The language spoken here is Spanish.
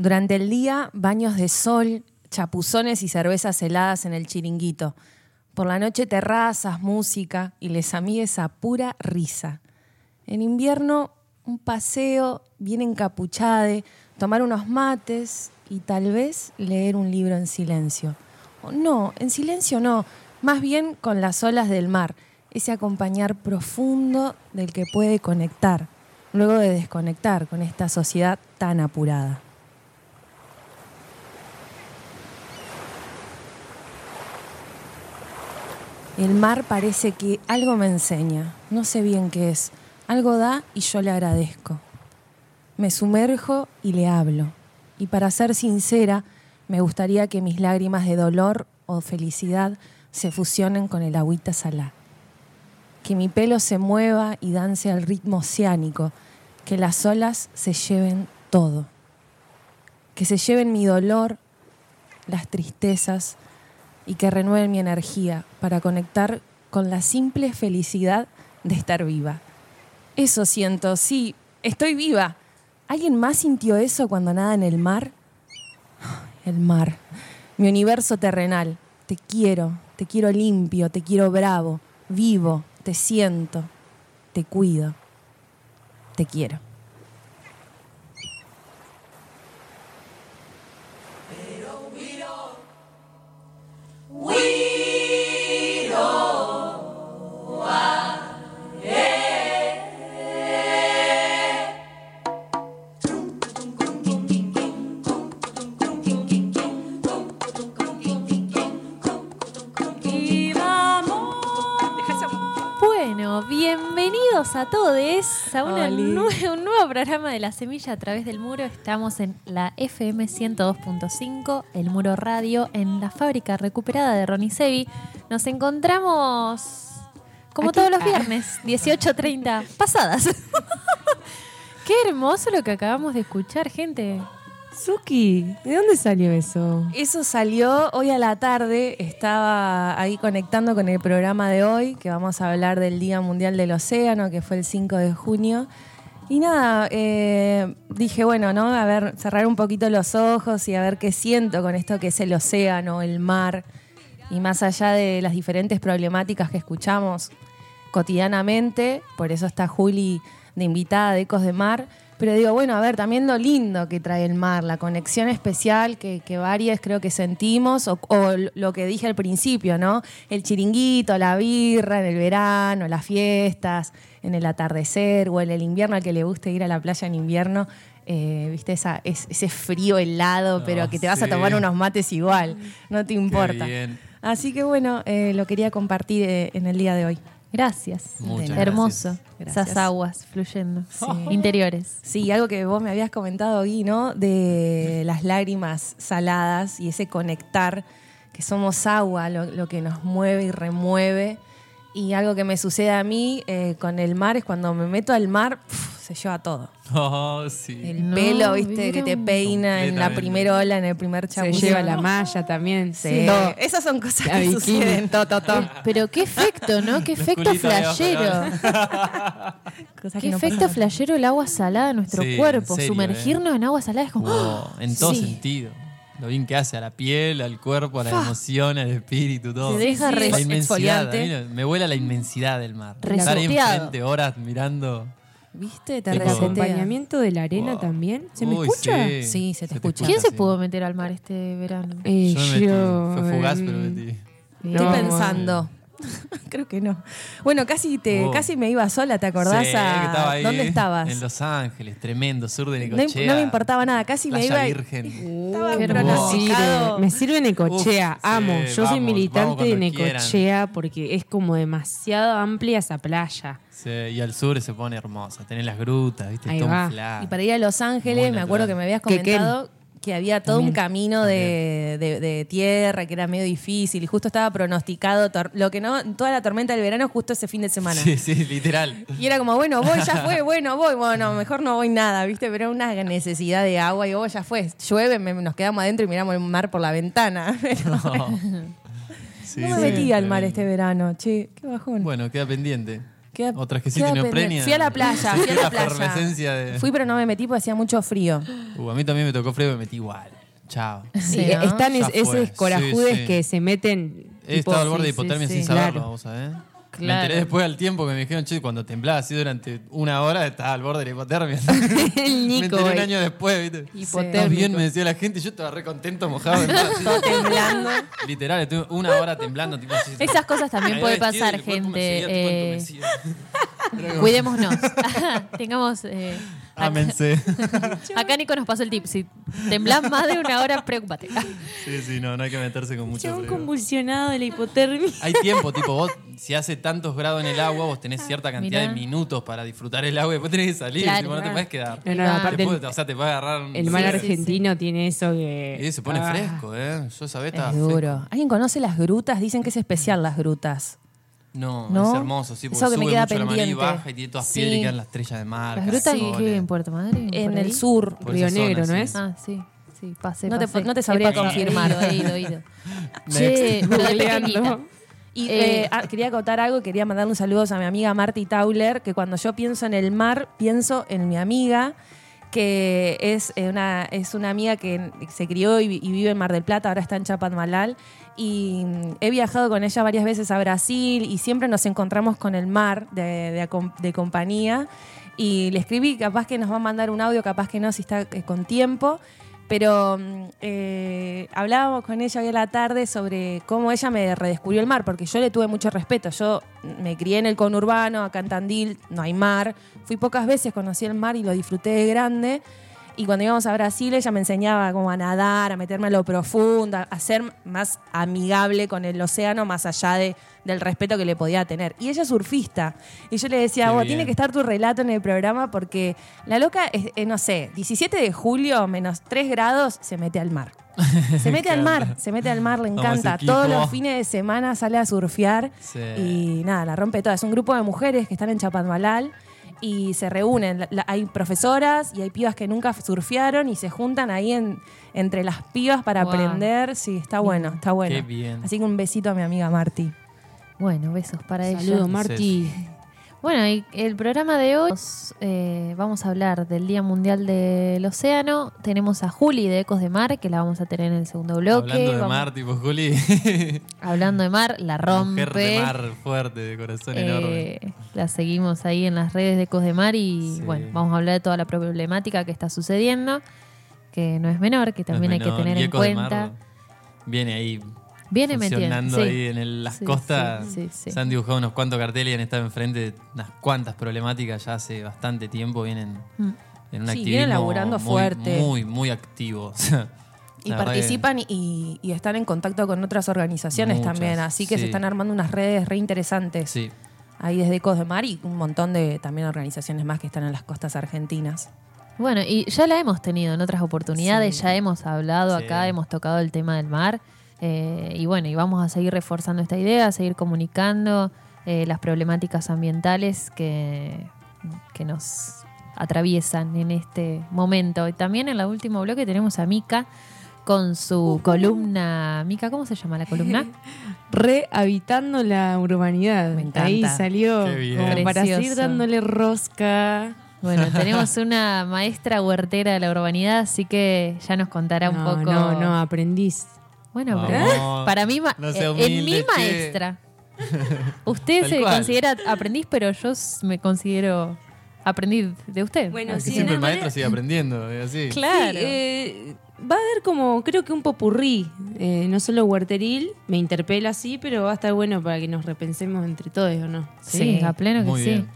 Durante el día, baños de sol, chapuzones y cervezas heladas en el chiringuito. Por la noche, terrazas, música y les amigues a pura risa. En invierno, un paseo bien encapuchade, tomar unos mates y tal vez leer un libro en silencio. No, en silencio no, más bien con las olas del mar, ese acompañar profundo del que puede conectar, luego de desconectar con esta sociedad tan apurada. El mar parece que algo me enseña, no sé bien qué es, algo da y yo le agradezco. Me sumerjo y le hablo. Y para ser sincera, me gustaría que mis lágrimas de dolor o felicidad se fusionen con el agüita salá. Que mi pelo se mueva y dance al ritmo oceánico, que las olas se lleven todo. Que se lleven mi dolor, las tristezas, y que renueven mi energía para conectar con la simple felicidad de estar viva. Eso siento, sí, estoy viva. ¿Alguien más sintió eso cuando nada en el mar? El mar, mi universo terrenal. Te quiero, te quiero limpio, te quiero bravo, vivo, te siento, te cuido, te quiero. Bueno, bienvenidos a todos a una nue- un nuevo programa de La Semilla a través del muro. Estamos en la FM 102.5, el muro radio, en la fábrica recuperada de Ronicevi. Nos encontramos como Aquí. todos los Ah. viernes, 18.30 pasadas. Qué hermoso lo que acabamos de escuchar, gente. Suki, ¿de dónde salió eso? Eso salió hoy a la tarde, estaba ahí conectando con el programa de hoy, que vamos a hablar del Día Mundial del Océano, que fue el 5 de junio. Y nada, eh, dije, bueno, ¿no? A ver, cerrar un poquito los ojos y a ver qué siento con esto que es el océano, el mar, y más allá de las diferentes problemáticas que escuchamos cotidianamente, por eso está Juli de invitada de Ecos de Mar, pero digo, bueno, a ver, también lo lindo que trae el mar, la conexión especial que, que varias creo que sentimos, o, o lo que dije al principio, ¿no? El chiringuito, la birra en el verano, las fiestas, en el atardecer, o en el invierno al que le guste ir a la playa en invierno. eh, viste esa, es- ese frío helado, pero Ah, que te vas a tomar unos mates igual, no te importa. Así que bueno, eh, lo quería compartir eh, en el día de hoy. Gracias. Muchas Hermoso. gracias. Esas aguas fluyendo. Interiores. Sí, algo que vos me habías comentado, Gui, ¿no? De las lágrimas saladas y ese conectar, que somos agua, lo, lo que nos mueve y remueve. Y algo que me sucede a mí eh, con el mar es cuando me meto al mar, se lleva todo. Oh, sí. El No, pela, viste, que te peina en la Completamente. primera ola, en el primer Se lleva la malla también. Sí, Todo. esas son cosas La que bikini. suceden. To, to, to. Pero qué efecto, ¿no? Qué Los efecto culitos de abajo, flashero. Cosas Qué que no efecto pasan. flashero el agua salada en nuestro Sí, cuerpo. en serio, Sumergirnos en agua salada es como. Oh, en todo Sí. sentido. Lo bien que hace a la piel, al cuerpo, a la emoción, al espíritu, todo. Te deja Sí, la es inmensidad. exfoliante. a mí me vuela la inmensidad del mar. Estar ahí Reseteado. enfrente horas mirando. ¿Viste? Te El resetea. acompañamiento de la arena Wow. también. ¿Se me Uy, escucha? Sí, Sí, se te escucha. ¿Quién se sí. pudo meter al mar este verano? Eh, Yo me metí. Fue fugaz, em, pero metí. Estoy No, pensando. Creo que no. Bueno, casi te, Oh. casi me iba sola, ¿te acordás? Sí, a- que estaba ahí, ¿Dónde estabas? En Los Ángeles, tremendo, sur de no, Necochea. no me importaba nada, casi me Playa iba. Virgen. Estaba Qué Me hermoso. pronosticado. sirve, me sirve Necochea, Uf, sí, amo. Yo soy vamos, militante de cuando quieran. Necochea porque es como demasiado amplia esa playa. Sí, y al sur se pone hermosa. Tenés las grutas, ¿viste? Ahí va. Y para ir a Los Ángeles, Muy me acuerdo que me habías Que comentado que había todo un camino de, de- de tierra, que era medio difícil, y justo estaba pronosticado, lo que no, toda la tormenta del verano, justo ese fin de semana. Sí, sí, literal. Y era como, bueno, voy, ya fue, bueno, voy, bueno, mejor no voy nada, ¿viste? Pero era una necesidad de agua y vos ya fue, llueve, me- nos quedamos adentro y miramos el mar por la ventana. No, Sí, no me sí, metí al mar este verano, che, qué bajón. Bueno, queda pendiente. Queda- O trajecito queda neoprenia. pendiente. Fui a la playa, fui a la La playa. efervescencia de- Fui, pero no me metí porque hacía mucho frío. Uh, a mí también me tocó frío y me metí igual. Chao. Sí. Están Ya es- fue. esos corajudes Sí, sí. que se meten. He tipo- estado al borde de sí, sí, hipotermia sí, sin saberlo, claro. vos sabés. Me enteré después al tiempo que me dijeron, che, cuando temblaba así durante una hora estaba al borde de la hipotermia. El me Nico. enteré un año después, ¿viste? Hipotérmico. ¿Estás bien? Me decía la gente y yo estaba re contento, mojado. así. temblando. Literal, estuve una hora temblando. Tipo, así. Esas cosas también Me puede vestido pasar, me gente. seguía, eh, cuidémonos. Tengamos. eh, Ámense. acá Nico nos pasó el tip. Si temblás más de una hora, preocupate. Sí, sí, no, no hay que meterse con mucho frío. convulsionado de la hipotermia. Hay tiempo, tipo, vos, si hace tantos grados en el agua, vos tenés cierta cantidad Mirá. de minutos para disfrutar el agua y después tenés que salir, Claro, tipo, no te puedes quedar. No, no, aparte Después, el, o sea, te puede agarrar. un- el mar Sí, sí, argentino tiene eso que. Y se pone Ah. fresco, ¿eh? Yo esa vez Es duro. ¿Alguien conoce las grutas? Dicen que es especial las grutas. No, ¿No? es hermoso, sí, porque Eso que me sube queda mucho la maní y pendiente. baja y tiene todas Sí. piedras y quedan las estrellas de mar. ¿Las grutas en qué? ¿En Puerto Madryn? En ¿Por el sur. Por Río esa Negro, zona, ¿no sí. es? Ah, sí. Sí, pasé, No te- pasé. no te sabría He pasado. confirmar. He ido, he ido. Che, pero de Googleando. pequeñita. Y Eh, eh, ah, quería contar algo, quería mandar un saludo a mi amiga Marty Tauler, que cuando yo pienso en el mar, pienso en mi amiga, que es eh, una, es una amiga que se crió y, vi- y vive en Mar del Plata, ahora está en Chapadmalal. Y mm, he viajado con ella varias veces a Brasil y siempre nos encontramos con el mar de, de de compañía. Y le escribí, capaz que nos va a mandar un audio, capaz que no, si está eh, con tiempo. Pero mm, eh, hablábamos con ella hoy a la tarde sobre cómo ella me redescubrió el mar, porque yo le tuve mucho respeto. Yo me crié en el conurbano, acá en Tandil no hay mar. Fui pocas veces, conocí el mar y lo disfruté de grande. Y cuando íbamos a Brasil, ella me enseñaba cómo a nadar, a meterme a lo profundo, a ser más amigable con el océano, más allá de, del respeto que le podía tener. Y ella es surfista. Y yo le decía, vos, tiene que estar tu relato en el programa porque la loca, es, eh, no sé, 17 de julio, menos 3 grados, se mete al mar. Se mete al mar, se mete al mar, le encanta. Todos los fines de semana sale a surfear Sí. y nada, la rompe toda. Es un grupo de mujeres que están en Chapadmalal y se reúnen. La- la- hay profesoras y hay pibas que nunca surfearon y se juntan ahí en, entre las pibas para Wow. aprender. Sí, está bueno, está bueno. Qué bien. Así que un besito a mi amiga Marti. Bueno, besos para ella. Saludos, Marti. Bueno, y el programa de hoy eh, vamos a hablar del Día Mundial del Océano. Tenemos a Juli de Ecos de Mar, que la vamos a tener en el segundo bloque. Hablando de Vamos- mar, tipo Juli. Hablando de mar, la rompe. Mujer de mar fuerte, de corazón enorme. Eh, la seguimos ahí en las redes de Ecos de Mar y Sí. bueno, vamos a hablar de toda la problemática que está sucediendo, que no es menor, que también No hay que tener en cuenta. Viene ahí Viene metiendo. funcionando sí. ahí en el- las Sí, costas. sí, sí, sí. Se han dibujado unos cuantos carteles y han estado enfrente de unas cuantas problemáticas ya hace bastante tiempo. Vienen Mm. en un Sí, activismo vienen laburando muy, fuerte. Muy, muy activo. Y participan y, y están en contacto con otras organizaciones Muchas, también. Así que sí. se están armando unas redes re interesantes. Sí, Ahí desde Ecos de Mar y un montón de también organizaciones más que están en las costas argentinas. Bueno, y ya la hemos tenido en otras oportunidades, Sí. ya hemos hablado Sí. acá, hemos tocado el tema del mar. Eh, y bueno, y vamos a seguir reforzando esta idea, a seguir comunicando eh, las problemáticas ambientales que, que nos atraviesan en este momento. Y también en el último bloque tenemos a Mica con su columna. Mica, ¿cómo se llama la columna? Rehabitando la urbanidad. Me encanta. Ahí salió como para seguir dándole rosca. Bueno, tenemos una maestra huertera de la urbanidad, así que ya nos contará un no, poco. no, no, aprendiz. Bueno, Vamos. pero para mí, No sea eh, en mi che. maestra. Usted Tal se cual. considera aprendiz, pero yo me considero aprendiz de usted. Bueno, Porque sí, siempre el maestro manera- sigue aprendiendo. es así. claro. Sí, eh, va a haber como, creo que un popurrí, eh, no solo huerteril, me interpela así, pero va a estar bueno para que nos repensemos entre todos, ¿o no? sí, a pleno que Muy sí. bien.